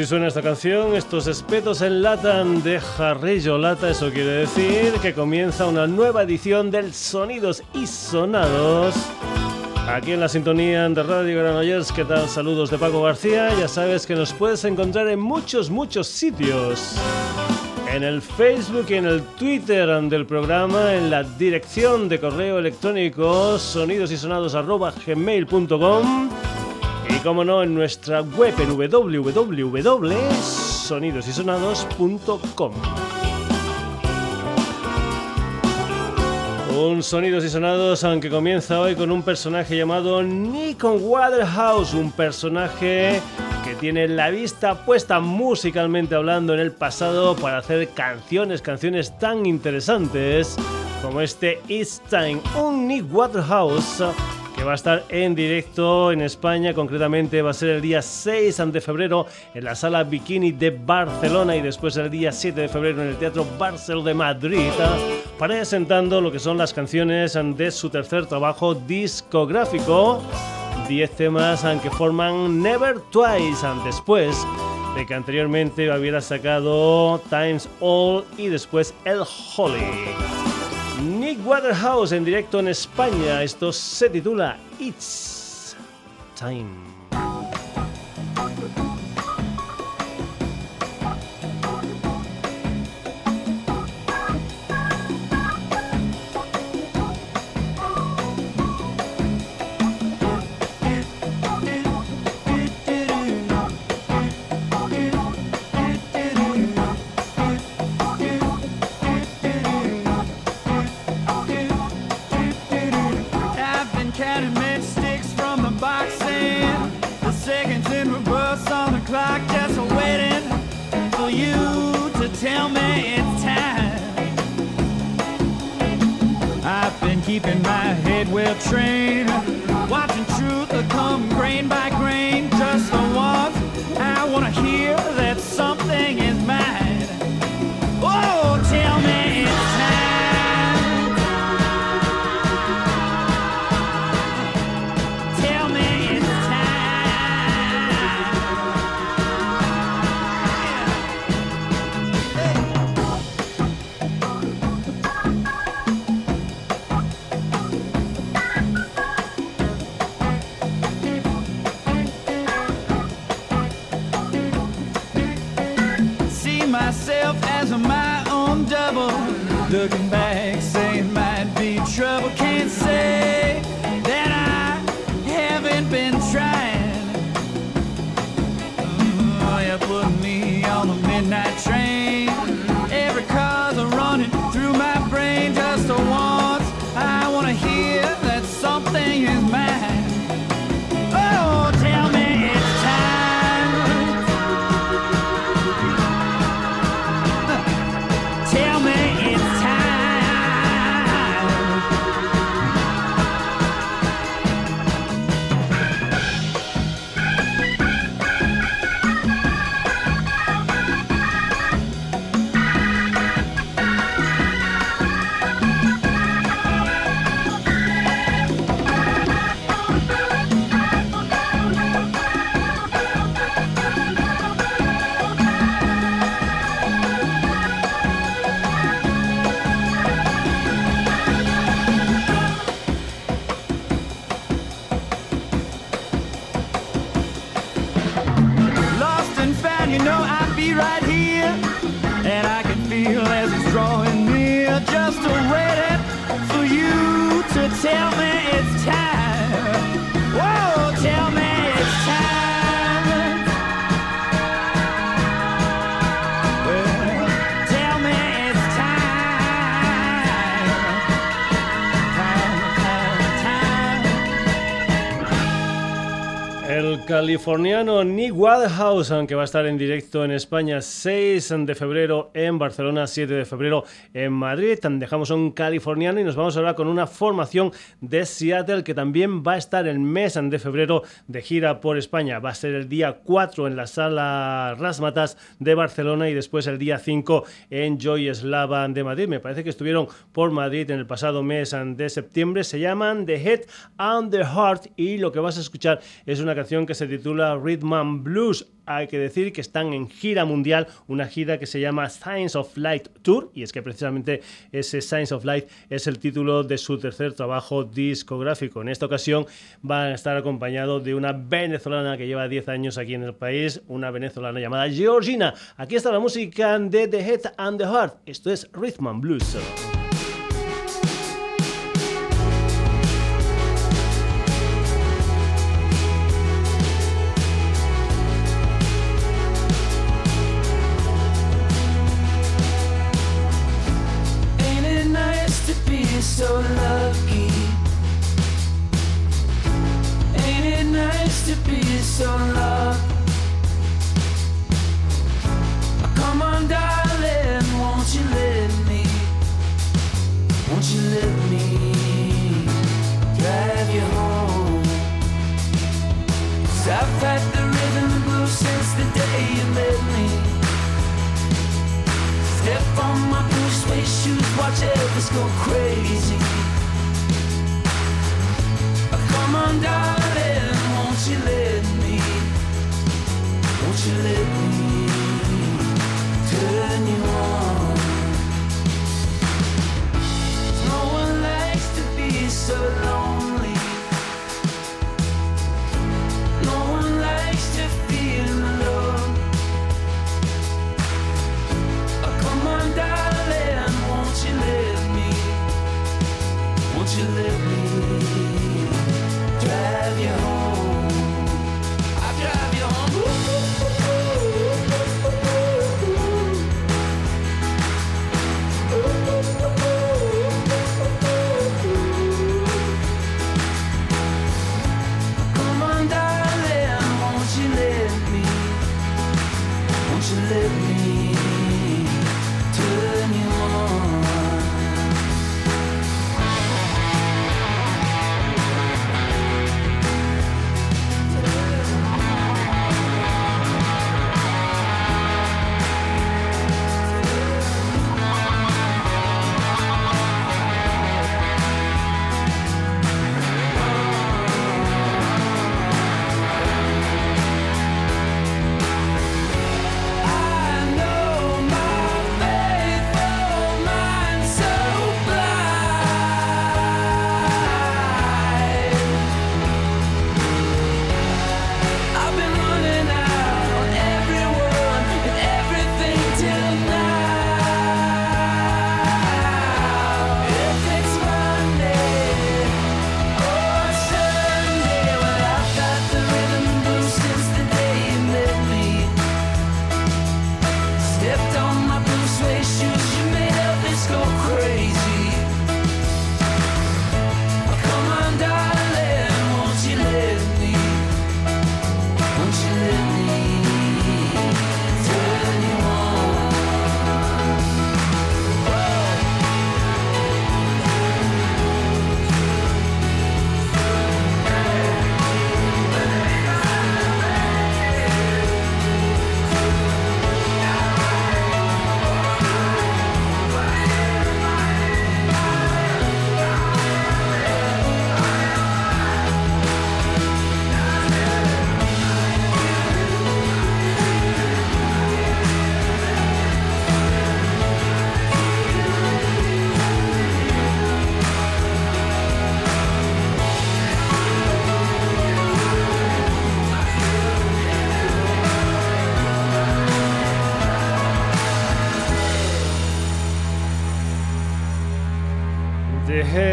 así suena esta canción, estos espetos en lata de Jarrillo Lata, eso quiere decir que comienza una nueva edición del Sonidos y Sonados. Aquí en la sintonía de Radio Granollers, ¿qué tal? Saludos de Paco García. Ya sabes que nos puedes encontrar en muchos, muchos sitios. En el Facebook y en el Twitter del programa, en la dirección de correo electrónico sonidosysonados.gmail.com como no, en nuestra web en www.sonidosysonados.com. Un Sonidos y Sonados, aunque comienza hoy con un personaje llamado Nikon Waterhouse, un personaje que tiene la vista puesta musicalmente hablando en el pasado para hacer canciones, canciones tan interesantes como este It's Time, un Nick Waterhouse que va a estar en directo en España, concretamente va a ser el día 6 de febrero en la sala Bikini de Barcelona y después el día 7 de febrero en el Teatro Barcelona de Madrid, presentando lo que son las canciones de su tercer trabajo discográfico, 10 temas que forman Never Twice, después de que anteriormente hubiera sacado Times All y después El Holly. Waterhouse en directo en España. Esto se titula It's Time. Head looking back, californiano Nick Waterhouse, aunque va a estar en directo en España 6 de febrero en Barcelona, 7 de febrero en Madrid. Dejamos un californiano y nos vamos ahora con una formación de Seattle que también va a estar el mes de febrero de gira por España. Va a ser el día 4 en la sala Rasmatas de Barcelona y después el día 5 en Joy Slava de Madrid. Me parece que estuvieron por Madrid en el pasado mes de septiembre. Se llaman The Head and the Heart y lo que vas a escuchar es una canción que se se titula Rhythm and Blues hay que decir que están en gira mundial, una gira que se llama Science of Light Tour, y es que precisamente ese Science of Light es el título de su tercer trabajo discográfico. En esta ocasión van a estar acompañados de una venezolana que lleva 10 años aquí en el país, una venezolana llamada Georgina. Aquí está la música de The Head and the Heart. Esto es Rhythm and Blues. You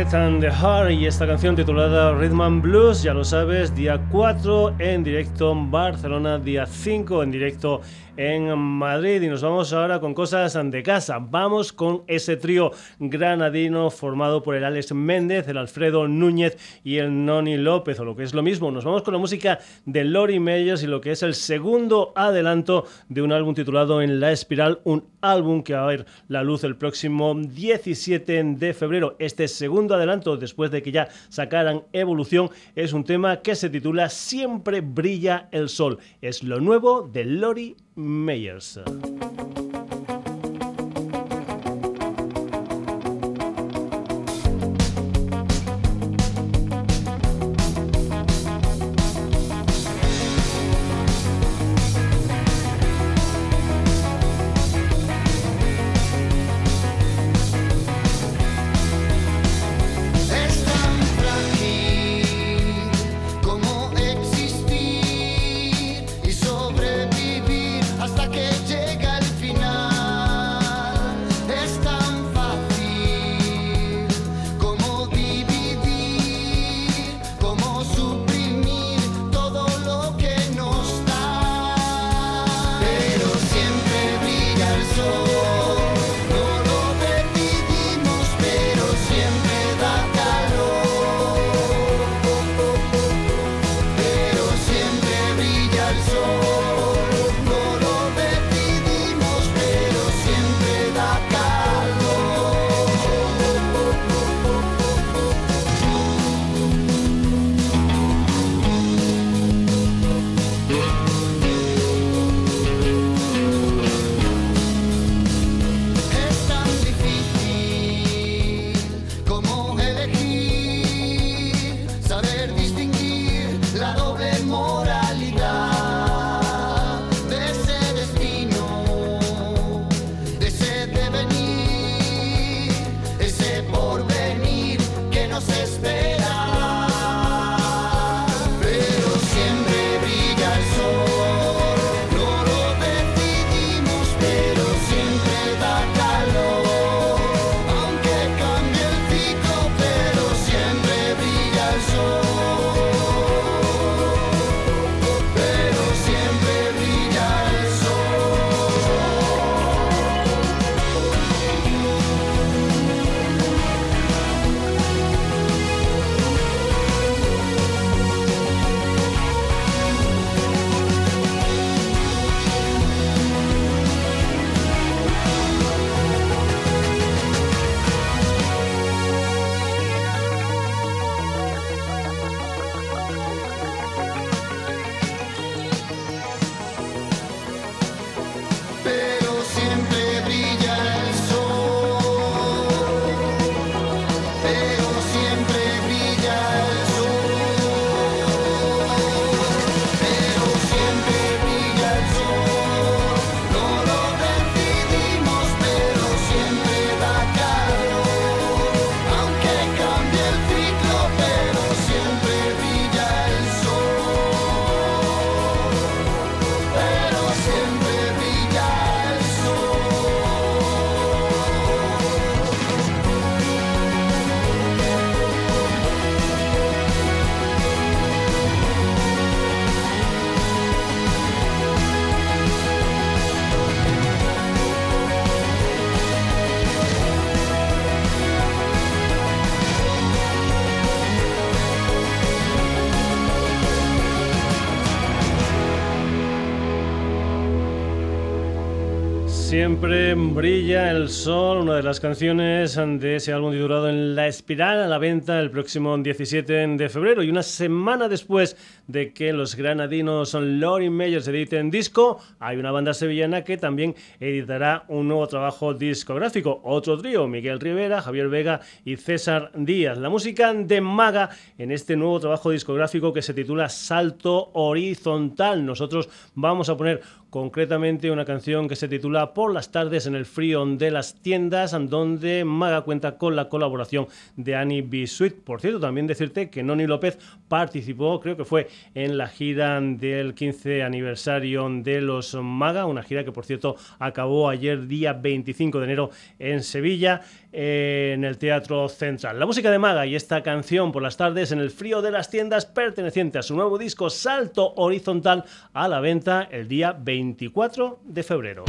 Y esta canción titulada Rhythm and Blues, ya lo sabes, día 4 en directo en Barcelona, día 5 en directo en Madrid y nos vamos ahora con cosas de casa. Vamos con ese trío granadino formado por el Alex Méndez, el Alfredo Núñez y el Noni López, o lo que es lo mismo. Nos vamos con la música de Lori Meyers y lo que es el segundo adelanto de un álbum titulado En la Espiral, un álbum que va a ver la luz el próximo 17 de febrero. Este segundo adelanto, después de que ya sacaran Evolución, es un tema que se titula Siempre brilla el sol. Es lo nuevo de Lori Meyers. Siempre brilla el sol, una de las canciones de ese álbum titulado En la espiral a la venta el próximo 17 de febrero y una semana después de que los granadinos Lorin Meyers editen disco, hay una banda sevillana que también editará un nuevo trabajo discográfico, otro trío, Miguel Rivera, Javier Vega y César Díaz. La música de Maga en este nuevo trabajo discográfico que se titula Salto Horizontal. Nosotros vamos a poner concretamente una canción que se titula Por las tardes en el frío de las tiendas, donde Maga cuenta con la colaboración de Annie B. Sweet. Por cierto, también decirte que Noni López participó, creo que fue en la gira del 15 aniversario de los Maga, una gira que por cierto acabó ayer día 25 de enero en Sevilla en el Teatro Central. La música de Maga y esta canción por las tardes en el frío de las tiendas perteneciente a su nuevo disco Salto Horizontal a la venta el día 24 de febrero.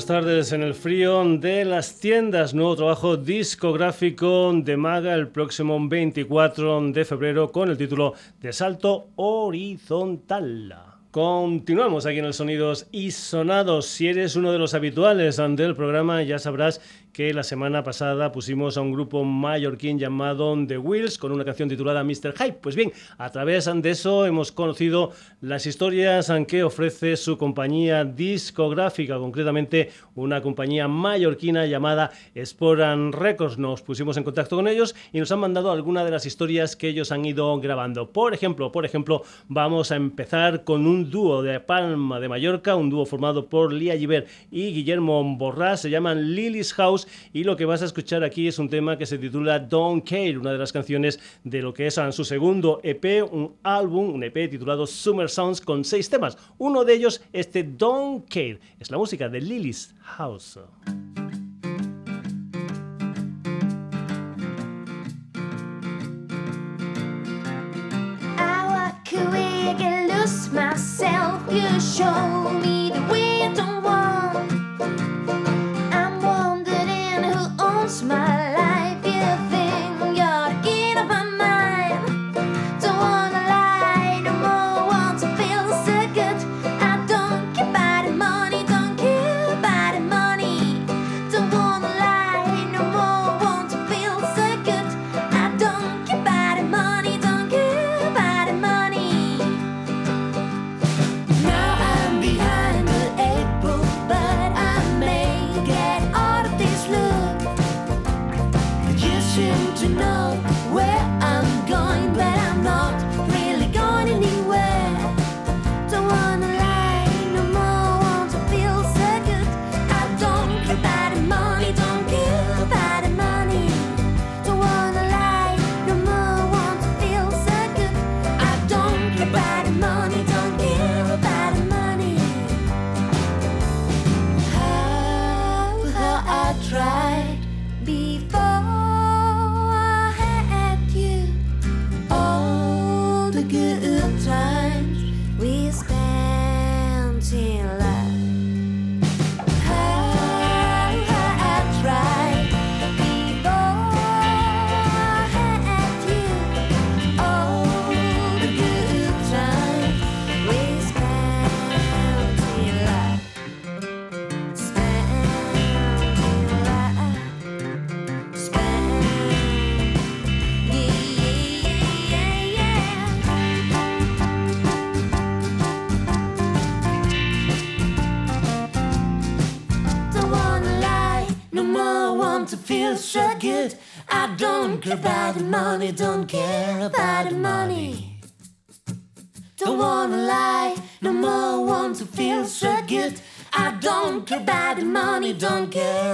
Las tardes en el frío de las tiendas. Nuevo trabajo discográfico de Maga el próximo 24 de febrero con el título de Salto Horizontal. Continuamos aquí en el Sonidos y Sonados. Si eres uno de los habituales del programa, ya sabrás que la semana pasada pusimos a un grupo mallorquín llamado The Wheels con una canción titulada Mr. Hype. Pues bien, a través de eso hemos conocido las historias que ofrece su compañía discográfica, concretamente una compañía mallorquina llamada Sporan Records. Nos pusimos en contacto con ellos y nos han mandado algunas de las historias que ellos han ido grabando. Por ejemplo, por ejemplo, vamos a empezar con un dúo de Palma de Mallorca, un dúo formado por Lía Giver y Guillermo Borrás, se llaman Lily's House y lo que vas a escuchar aquí es un tema que se titula Don't Care, una de las canciones de lo que es su segundo EP, un álbum, un EP titulado Summer Sounds con seis temas. Uno de ellos, este Don't Care, es la música de Lily's House. About the money. Don't wanna lie, no more want to feel so good. I don't care about the money, don't care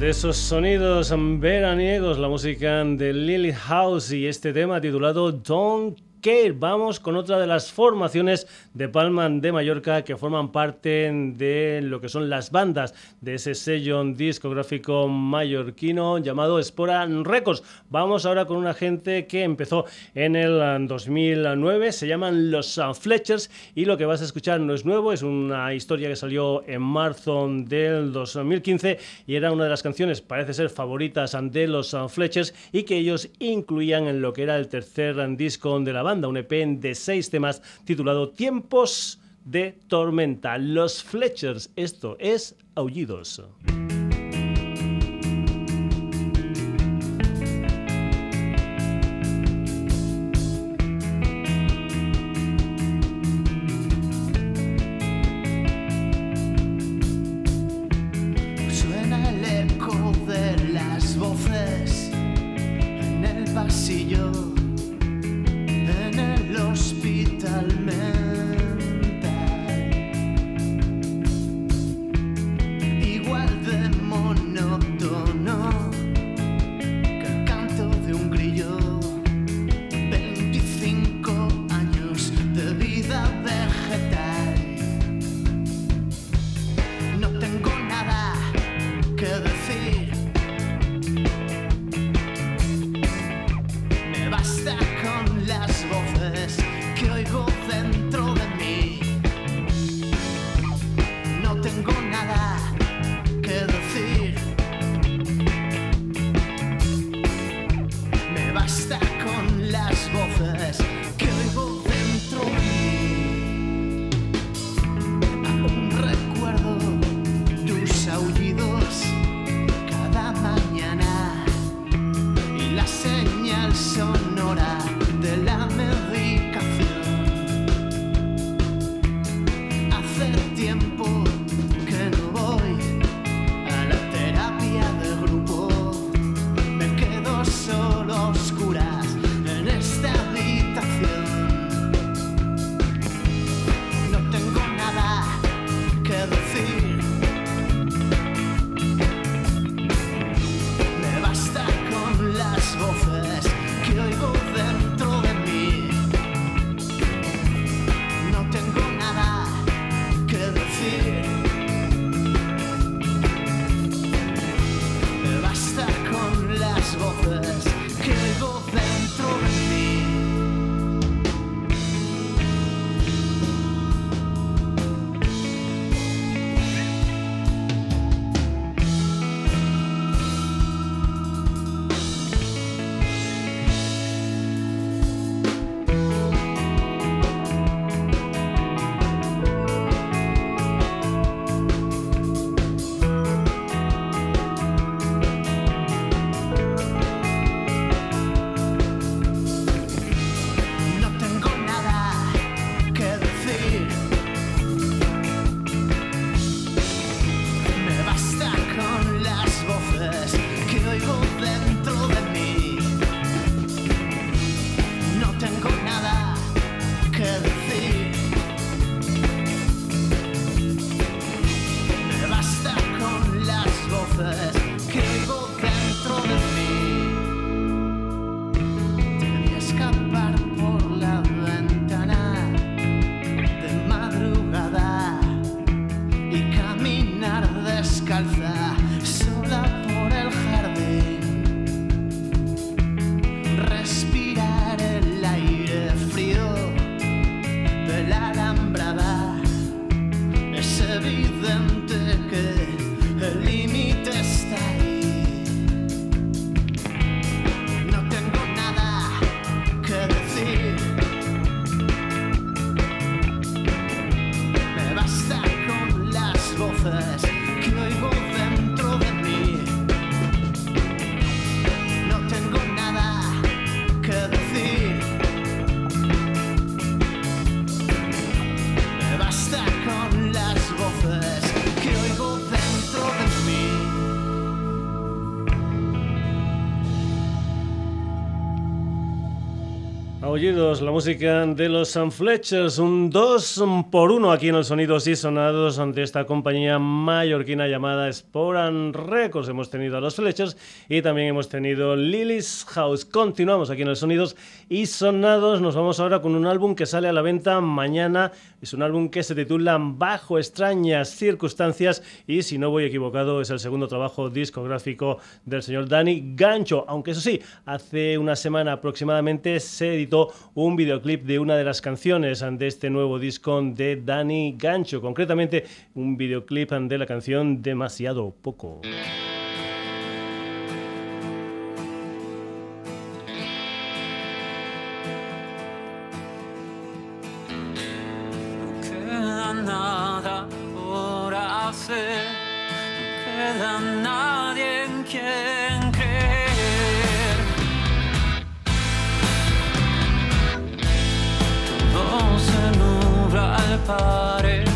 Desde esos sonidos veraniegos, la música de Lily House y este tema titulado Don't Care. Vamos con otra de las formaciones de Palma de Mallorca que forman parte de lo que son las bandas de ese sello discográfico mallorquino llamado Espora Records. Vamos ahora con una gente que empezó en el 2009, se llaman los Fletchers y lo que vas a escuchar no es nuevo, es una historia que salió en marzo del 2015 y era una de las canciones, parece ser favoritas de los Fletchers y que ellos incluían en lo que era el tercer disco de la banda, un EP de seis temas titulado Tiempos de Tormenta. Los Fletchers, esto es Aullidos. La música de los Sun Fletchers, un 2 por 1 aquí en el Sonidos y Sonados ante esta compañía mallorquina llamada Sporan Records. Hemos tenido a los Fletchers y también hemos tenido Lily's House. Continuamos aquí en el Sonidos y Sonados. Nos vamos ahora con un álbum que sale a la venta mañana. Es un álbum que se titula Bajo extrañas circunstancias y si no voy equivocado es el segundo trabajo discográfico del señor Dani Gancho. Aunque eso sí, hace una semana aproximadamente se editó un videoclip de una de las canciones de este nuevo disco de Dani Gancho, concretamente un videoclip de la canción Demasiado Poco. Nadie en quien al parecer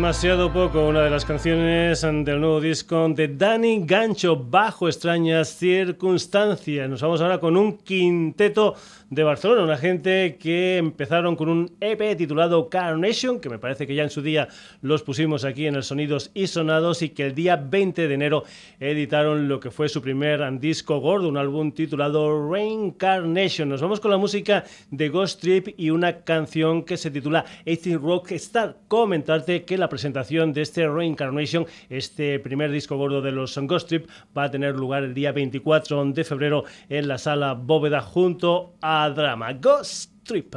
Demasiado poco, una de las canciones del nuevo disco de Danny Gancho, bajo extrañas circunstancias. Nos vamos ahora con un quinteto de Barcelona, una gente que empezaron con un EP titulado Carnation, que me parece que ya en su día los pusimos aquí en el Sonidos y Sonados, y que el día 20 de enero editaron lo que fue su primer disco gordo, un álbum titulado Reincarnation. Nos vamos con la música de Ghost Trip y una canción que se titula 18 Rock Star. Comentarte que la presentación de este Reincarnation, este primer disco gordo de los Ghost Trip, va a tener lugar el día 24 de febrero en la sala Bóveda junto a Drama Ghost Trip.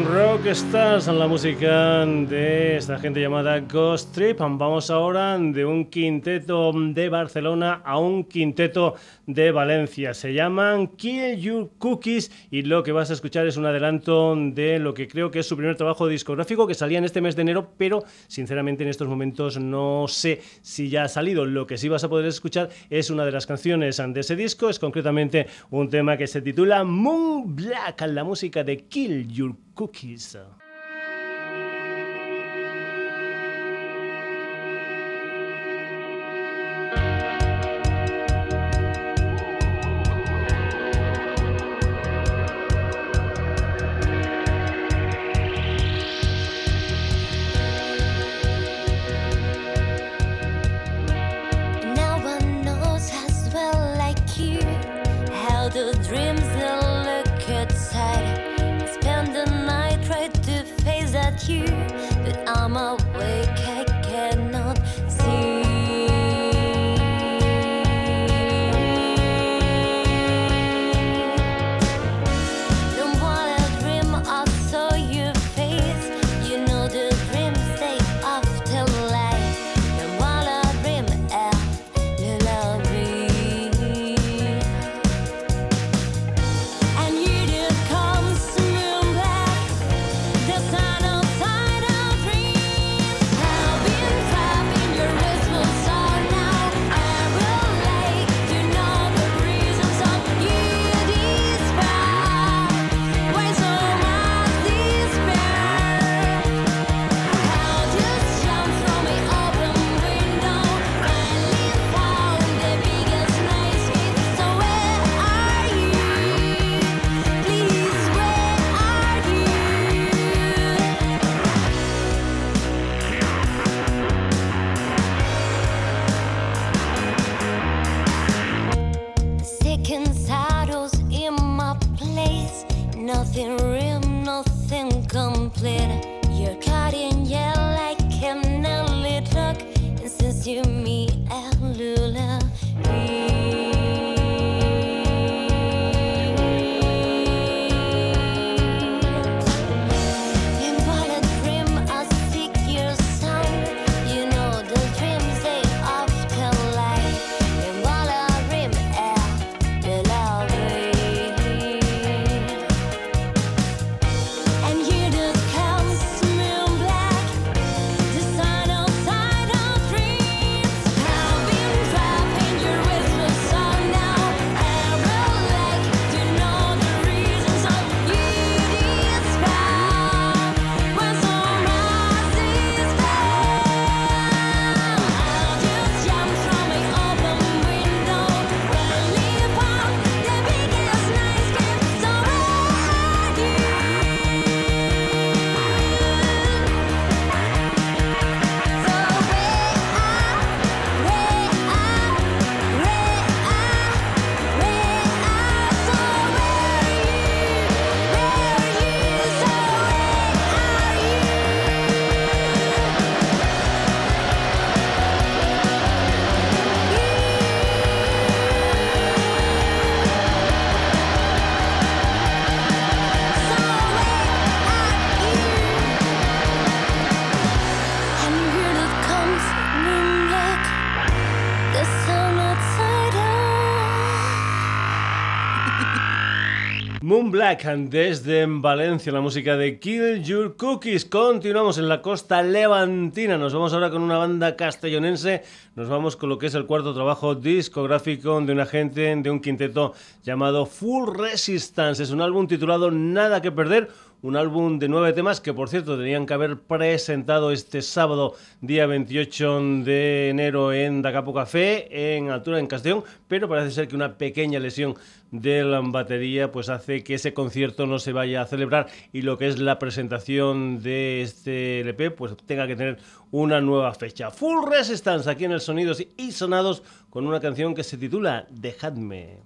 Rock Stars la música de esta gente llamada Ghost Trip. Vamos ahora de un quinteto de Barcelona a un quinteto de Valencia. Se llaman Kill Your Cookies y lo que vas a escuchar es un adelanto de lo que creo que es su primer trabajo discográfico que salía en este mes de enero, pero sinceramente en estos momentos no sé si ya ha salido. Lo que sí vas a poder escuchar es una de las canciones de ese disco, es concretamente un tema que se titula Moon Black, la música de Kill Your Cookies. Black desde Valencia, la música de Kill Your Cookies. Continuamos en la costa levantina. Nos vamos ahora con una banda castellonense. Nos vamos con lo que es el cuarto trabajo discográfico de una gente, de un quinteto llamado Full Resistance. Es un álbum titulado Nada que Perder. Un álbum de nueve temas que, por cierto, tenían que haber presentado este sábado, día 28 de enero, en Dacapo Café, en altura en Castellón, pero parece ser que una pequeña lesión de la batería pues hace que ese concierto no se vaya a celebrar y lo que es la presentación de este LP pues tenga que tener una nueva fecha. Full Resistance aquí en el Sonidos y Sonados con una canción que se titula Dejadme.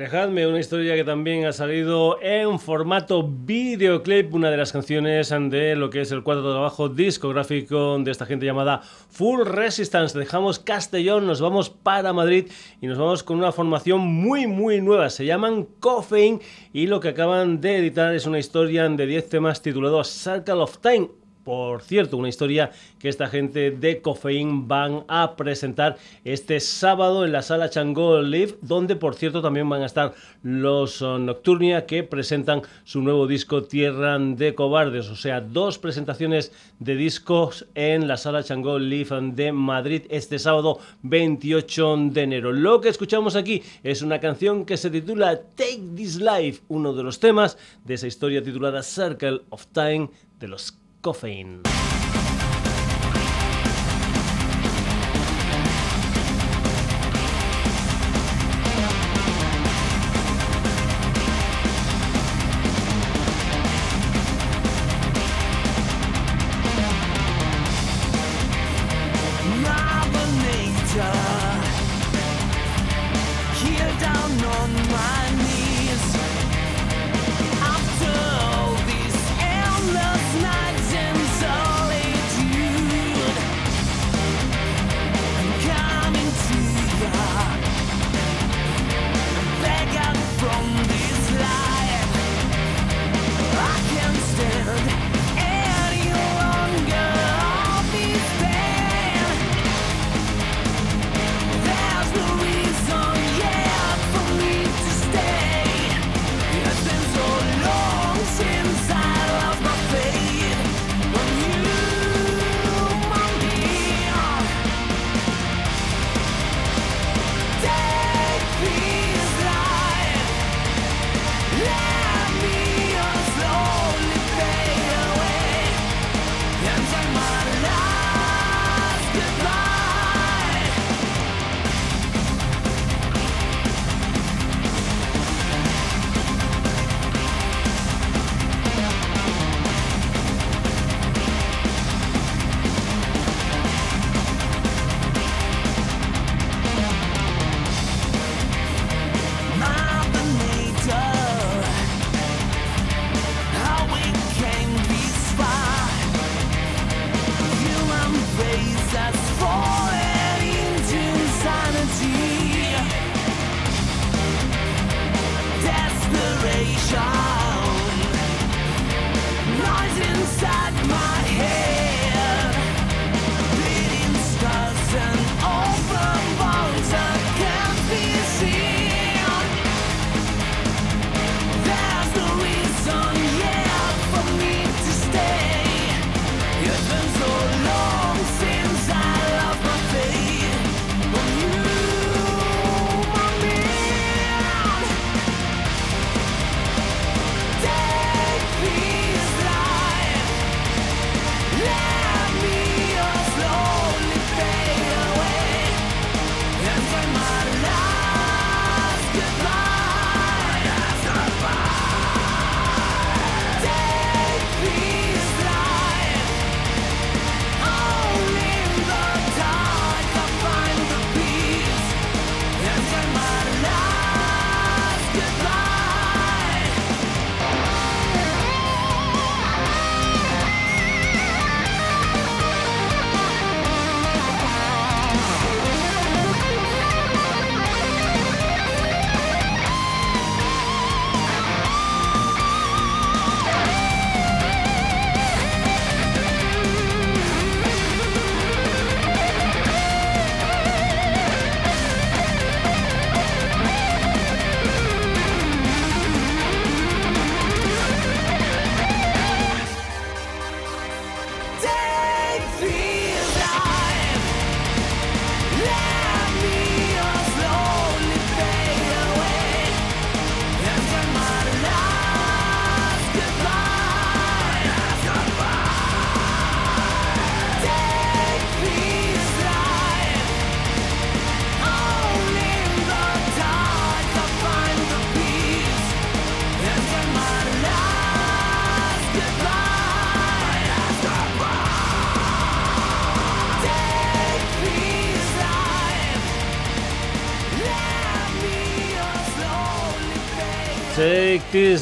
Dejadme una historia que también ha salido en formato videoclip, una de las canciones de lo que es el cuadro de trabajo discográfico de esta gente llamada Full Resistance. Dejamos Castellón, nos vamos para Madrid y nos vamos con una formación muy muy nueva. Se llaman Coffein y lo que acaban de editar es una historia de 10 temas titulado Circle of Time por cierto, una historia que esta gente de Coffein van a presentar este sábado en la sala Changol Live, donde por cierto también van a estar los uh, Nocturnia que presentan su nuevo disco Tierra de Cobardes, o sea, dos presentaciones de discos en la sala Changol Live de Madrid este sábado 28 de enero. Lo que escuchamos aquí es una canción que se titula Take This Life, uno de los temas de esa historia titulada Circle of Time de los Coffein.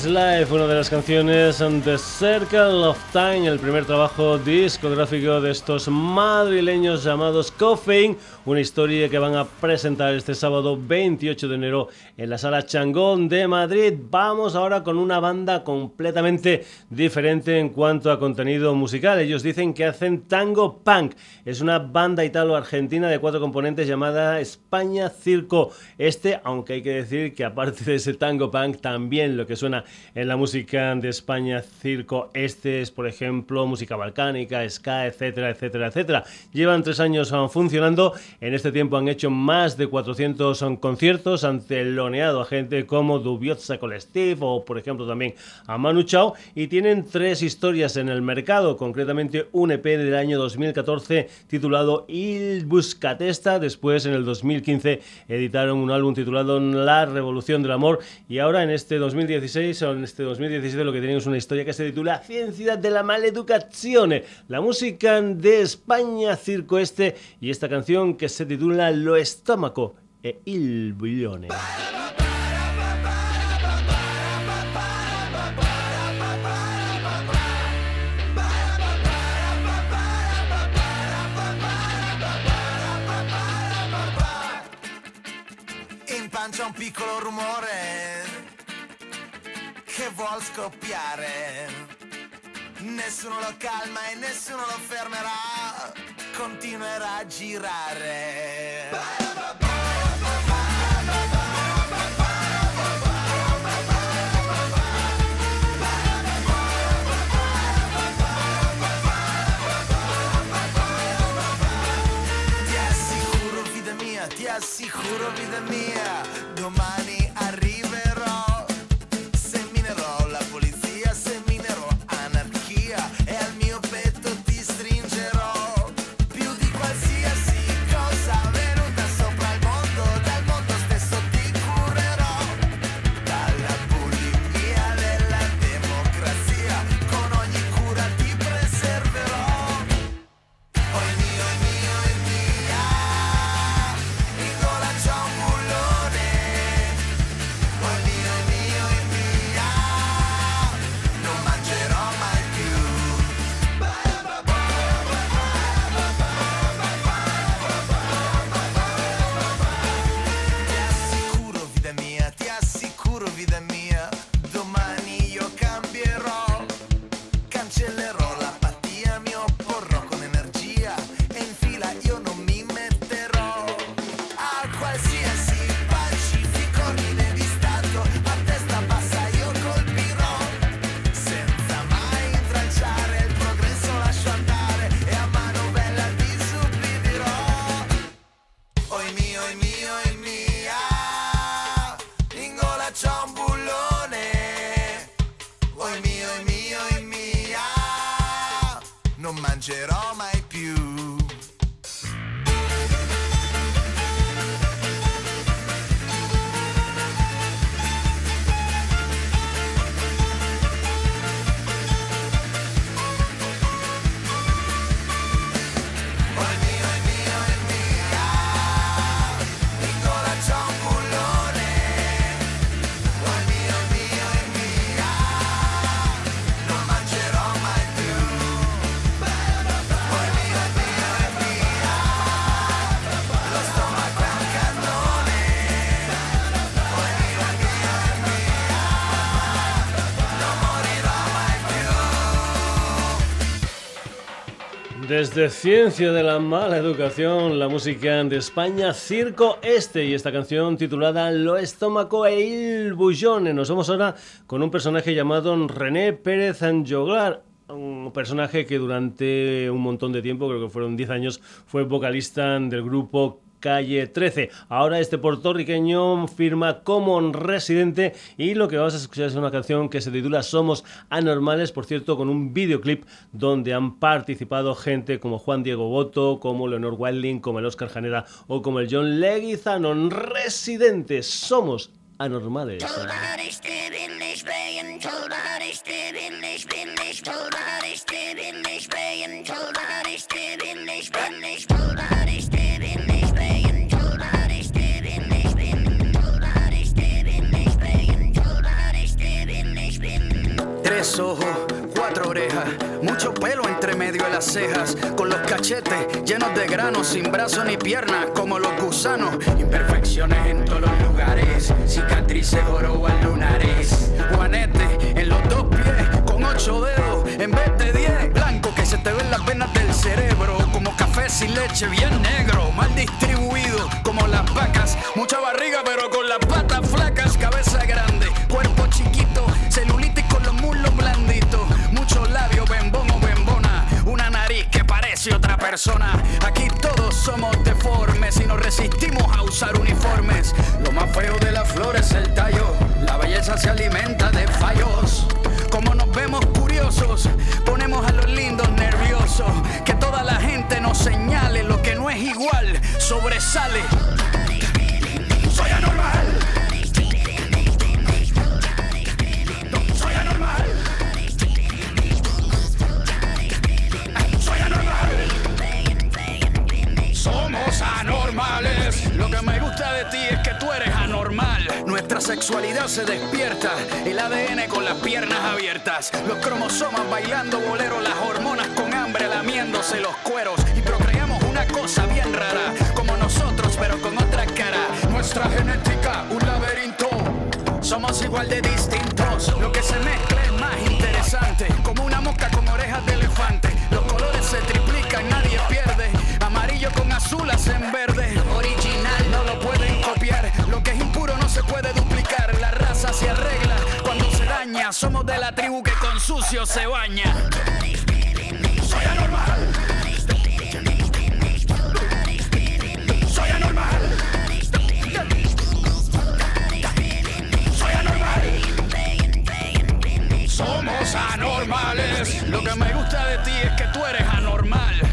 Take This Life, una de las canciones The Circle of Time, el primer trabajo discográfico de estos madrileños llamados Coffin, una historia que van a presentar este sábado 28 de enero en la sala Changón de Madrid. Vamos ahora con una banda completamente diferente en cuanto a contenido musical. Ellos dicen que hacen tango punk. Es una banda italo-argentina de cuatro componentes llamada España Circo Este, aunque hay que decir que aparte de ese tango punk, también lo que suena en la música de España Circo Este es, por ejemplo, música balcánica, ska, etcétera, etcétera, etcétera. Llevan tres años ah, funcionando. En este tiempo han hecho más de 400 conciertos ante loneado a gente como Dubiozza Collective o, por ejemplo, también a Manu Chao. Y tienen tres historias en el mercado, concretamente un EP del año 2014 titulado Il Buscatesta. Después, en el 2015, editaron un álbum titulado La Revolución del Amor. Y ahora, en este 2016 o en este 2017, lo que tenemos es una historia que se titula Ciencia de la Maleducazione. La música de España Circo Este y esta canción que se titula Lo Estómago e il rumore che vuol scoppiare. Nessuno lo calma e nessuno lo fermerà. Continuerà a girare. Ti assicuro, vita mia, ti assicuro, vita mia, Desde Ciencia de la Mala Educación, la música de España, Circo Este y esta canción titulada Lo Estómago e il Bullone. Nos vamos ahora con un personaje llamado René Pérez Anjoglar. Un personaje que durante un montón de tiempo, creo que fueron 10 años, fue vocalista del grupo Calle 13. Ahora este puertorriqueño firma como residente y lo que vamos a escuchar es una canción que se titula Somos Anormales, por cierto, con un videoclip donde han participado gente como Juan Diego Boto, como Leonor Wilding, como el Oscar Janera o como el John Leguizano. Residente, Somos Anormales. Tres ojos, cuatro orejas, mucho pelo entre medio de las cejas, con los cachetes llenos de granos, sin brazos ni piernas, como los gusanos. Imperfecciones en todos los lugares, cicatrices al lunares. Juanete en los dos pies, con ocho dedos, en vez de diez, blanco que se te ven las venas del cerebro, como café sin leche, bien negro, mal distribuido, como las vacas, mucha barriga, pero con las patas flacas, cabeza grande, cuerpo chiquito, celulitis muslos blanditos, muchos labios, bembón o bembona, una nariz que parece otra persona. Aquí todos somos deformes y nos resistimos a usar uniformes. Lo más feo de la flor es el tallo, la belleza se alimenta de fallos. Como nos vemos curiosos, ponemos a los lindos nerviosos. Que toda la gente nos señale lo que no es igual, sobresale. De ti es que tú eres anormal. Nuestra sexualidad se despierta. El ADN con las piernas abiertas. Los cromosomas bailando bolero. Las hormonas con hambre lamiéndose los cueros. Y procreamos una cosa bien rara. Como nosotros, pero con otra cara. Nuestra genética, un laberinto. Somos igual de distintos. Lo que se mezcla es más interesante. Como una mosca con orejas de elefante. Los colores se triplican, nadie pierde. Amarillo con azul hacen verde. Original, puede duplicar. La raza se arregla cuando se daña. Somos de la tribu que con sucio se baña. Soy anormal. Soy anormal. Soy anormal. Somos anormales. Lo que me gusta de ti es que tú eres anormal.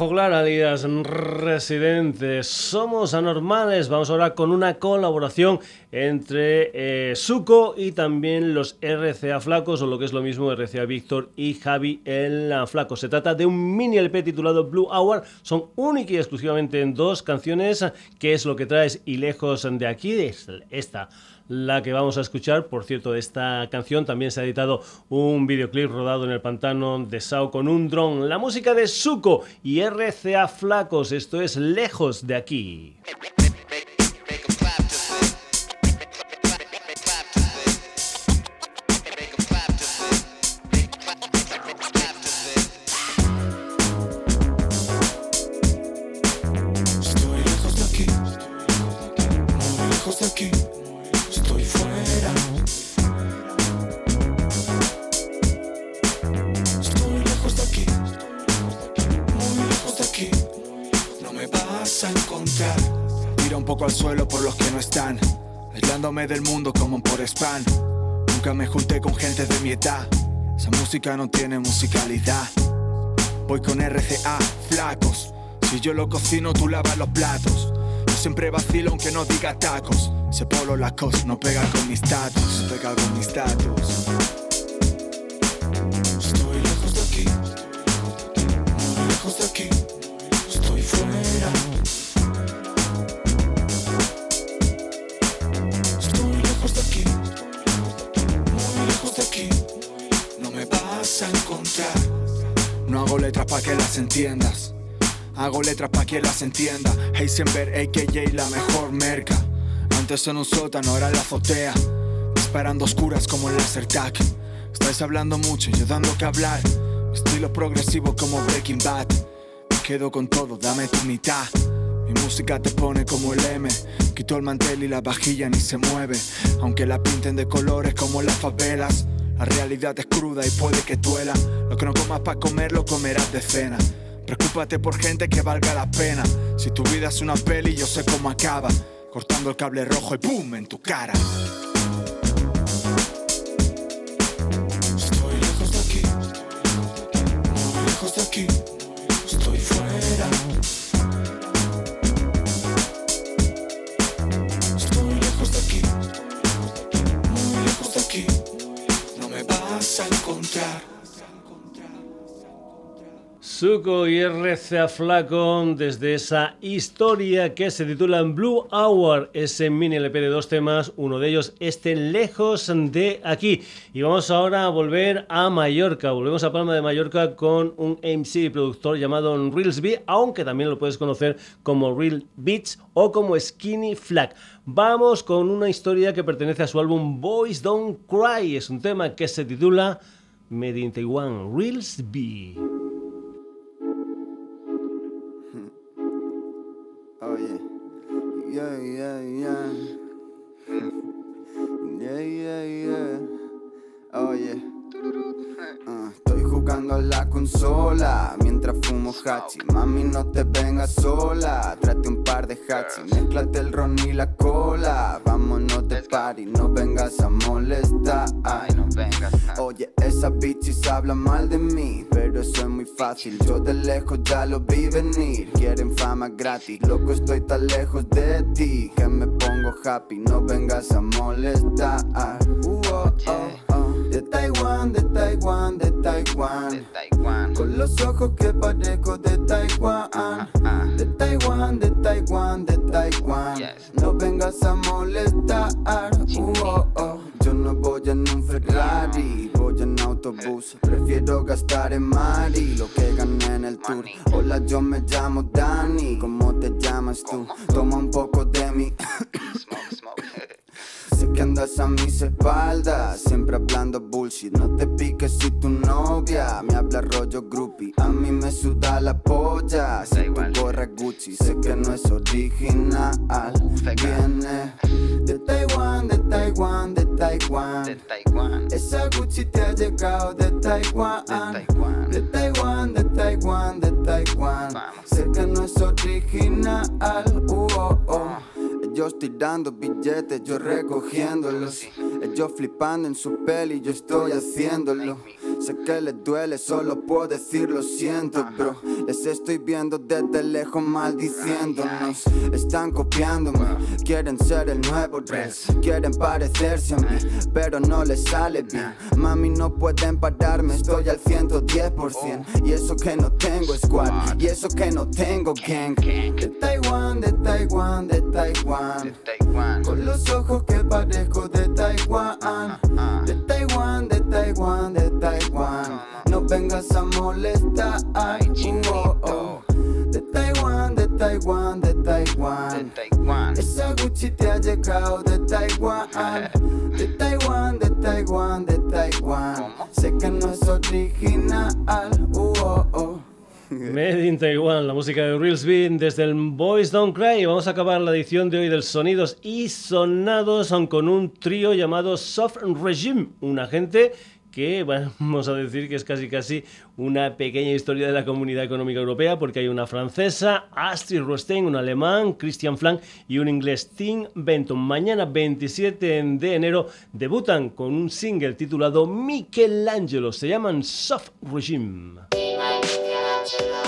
Joglar, alias Residente. Somos anormales. Vamos ahora con una colaboración entre eh, Suco y también los RCA Flacos, o lo que es lo mismo, RCA Víctor y Javi el Flaco. Se trata de un mini LP titulado Blue Hour. Son únicas y exclusivamente en dos canciones. ¿Qué es lo que traes? Y lejos de aquí, es esta la que vamos a escuchar. Por cierto, de esta canción también se ha editado un videoclip rodado en el pantano de Sao con un dron. La música de Suco y RCA Flacos. Esto es lejos de aquí. Del mundo como por spam. Nunca me junté con gente de mi edad, esa música no tiene musicalidad. Voy con RCA, flacos. Si yo lo cocino, tú lavas los platos. Yo siempre vacilo aunque no diga tacos. Ese polo lacos no pega con mi status, pega con mi status. Estoy lejos de aquí, muy lejos de aquí, No hago letras para que las entiendas. Hago letras pa' quien las entienda. Heisenberg, AKJ, la mejor merca. Antes en un sótano, ahora la azotea. Disparando oscuras como el laser tag. Estáis hablando mucho y yo dando que hablar. Estilo progresivo como Breaking Bad. Me quedo con todo, dame tu mitad. Mi música te pone como el M. Quito el mantel y la vajilla ni se mueve. Aunque la pinten de colores como las favelas. La realidad es cruda y puede que duela. Lo que no comas para comer lo comerás de cena. Preocúpate por gente que valga la pena. Si tu vida es una peli, yo sé cómo acaba. Cortando el cable rojo y ¡pum! en tu cara. Suco y RCA Flaco desde esa historia que se titula Blue Hour, ese mini LP de dos temas, uno de ellos este lejos de aquí. Y vamos ahora a volver a Mallorca, volvemos a Palma de Mallorca con un MC productor llamado Reelsby, aunque también lo puedes conocer como Real Beats o como Skinny Flag. Vamos con una historia que pertenece a su álbum Boys Don't Cry, es un tema que se titula Made in Taiwan, Reelsby. Yeah, yeah, yeah. Yeah, yeah, yeah. Oh yeah. Ah, estoy jugando a la consola mientras fumo hachi. Mami, no te vengas sola. Trate un par de hachi. Mezclate el ron y la cola. Vámonos de party, no vengas a molestar. no vengas. Oye, esas bitches hablan mal de mí, pero eso es muy fácil. Yo de lejos ya lo vi venir. Quieren fama gratis, loco, estoy tan lejos de ti que me pongo happy. No vengas a molestar. Uh, oh, oh, oh. De Taiwán, de Taiwán, de Taiwán. Con los ojos que parezco de Taiwán. De Taiwán, de Taiwán, de Taiwán. No vengas a molestar. Uh, oh, oh. Yo no voy en un Ferrari, voy en autobús. Prefiero gastar en Mari lo que gané en el tour. Hola, yo me llamo Dani. ¿Cómo te llamas tú? Toma un poco de mi. Sé que andas a mis espaldas, siempre hablando bullshit. No te piques si tu novia me habla rollo groupie. A mí me suda la polla si tu gorra Gucci. Sé que no es original, viene de Taiwán, de Taiwán, de Taiwán. Esa Gucci te ha llegado de Taiwán, de Taiwán, de Taiwán, de Taiwán. Sé que no es original, uh, oh, oh. Ellos tirando billetes, yo recogiéndolos. Ellos flipando en su peli, yo estoy haciéndolo. Sé que les duele, solo puedo decir lo siento, bro. Les estoy viendo desde lejos maldiciéndonos. Están copiándome, quieren ser el nuevo dress. Quieren parecerse a mí, pero no les sale bien. Mami, no pueden pararme, estoy al 110%. Y eso que no tengo squad, y eso que no tengo gang. De Taiwán, de Taiwán, de Taiwán. Con los ojos que parezco de Taiwán. De Taiwán, de Taiwán, de Taiwán. No vengas a molestar. Uh, oh, oh. De Taiwán, de Taiwán, de Taiwán. Esa Gucci te ha llegado de Taiwán. De Taiwán, de Taiwán, de Taiwán. Sé que no es original. Uh, oh, oh. Made in Taiwan, la música de Reelsby desde el Boys Don't Cry. Vamos a acabar la edición de hoy del Sonidos y Sonados con un trío llamado Soft Regime, una gente que vamos a decir que es casi casi una pequeña historia de la Comunidad Económica Europea porque hay una francesa, Astrid Rostein, un alemán, Christian Flank y un inglés, Tim Benton. Mañana 27 de enero debutan con un single titulado Michelangelo, se llaman Soft Regime. The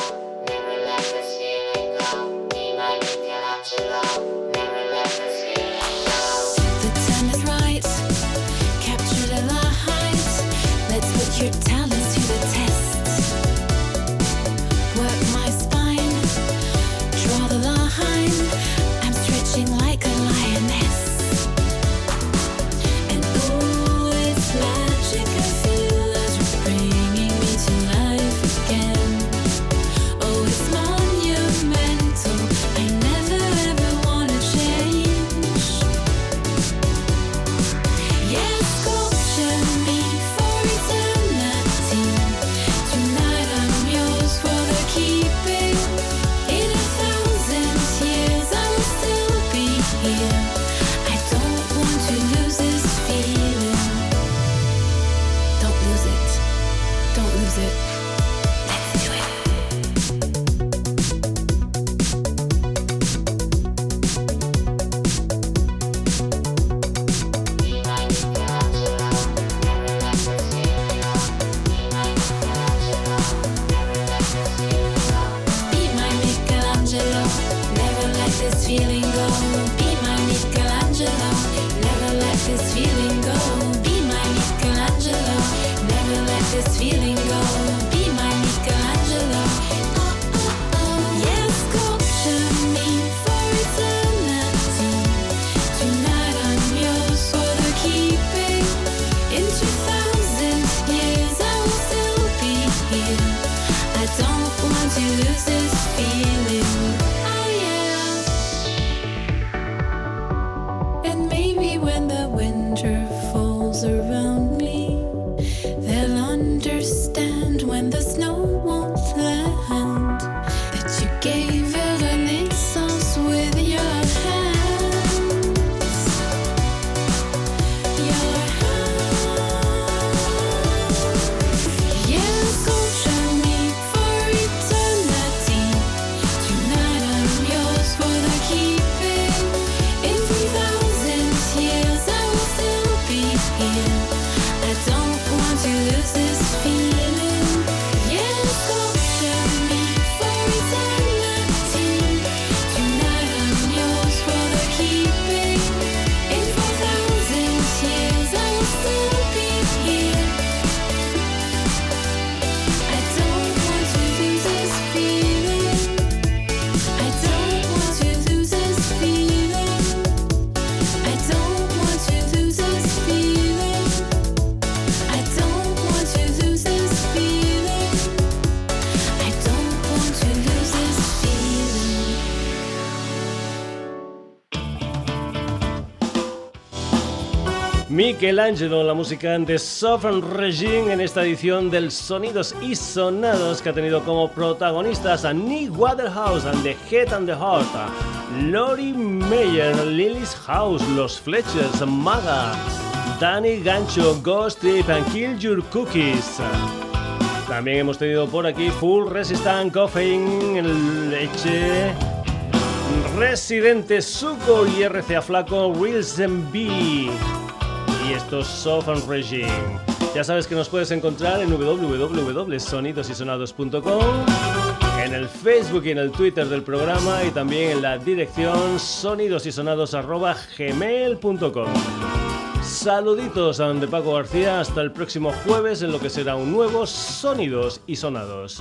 Michelangelo, la música de Sovereign Regime en esta edición del Sonidos y Sonados que ha tenido como protagonistas a Nick Waterhouse and the Head and the Heart, Lori Meyer, Lily's House, Los Fletchers, Maga, Danny Gancho, Ghost Trip and Kill Your Cookies. También hemos tenido por aquí Full Resistant Coffee, Leche, Residente Suco y RCA Flaco, Wilson B. Esto es Soft Regime. Ya sabes que nos puedes encontrar en www.sonidosysonados.com, en el Facebook y en el Twitter del programa y también en la dirección sonidosysonados.gmail.com. Saluditos a de Paco García, hasta el próximo jueves en lo que será un nuevo Sonidos y Sonados.